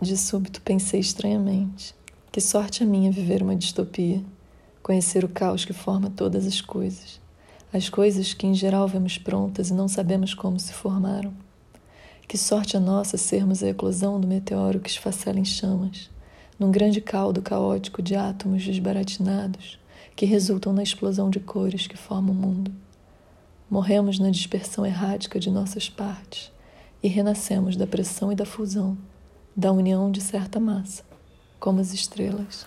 De súbito pensei estranhamente: que sorte a minha viver uma distopia, conhecer o caos que forma todas as coisas, as coisas que em geral vemos prontas e não sabemos como se formaram. Que sorte a nossa sermos a eclosão do meteoro que esfacela em chamas, num grande caldo caótico de átomos desbaratinados que resultam na explosão de cores que forma o mundo. Morremos na dispersão errática de nossas partes e renascemos da pressão e da fusão da união de certa massa, como as estrelas.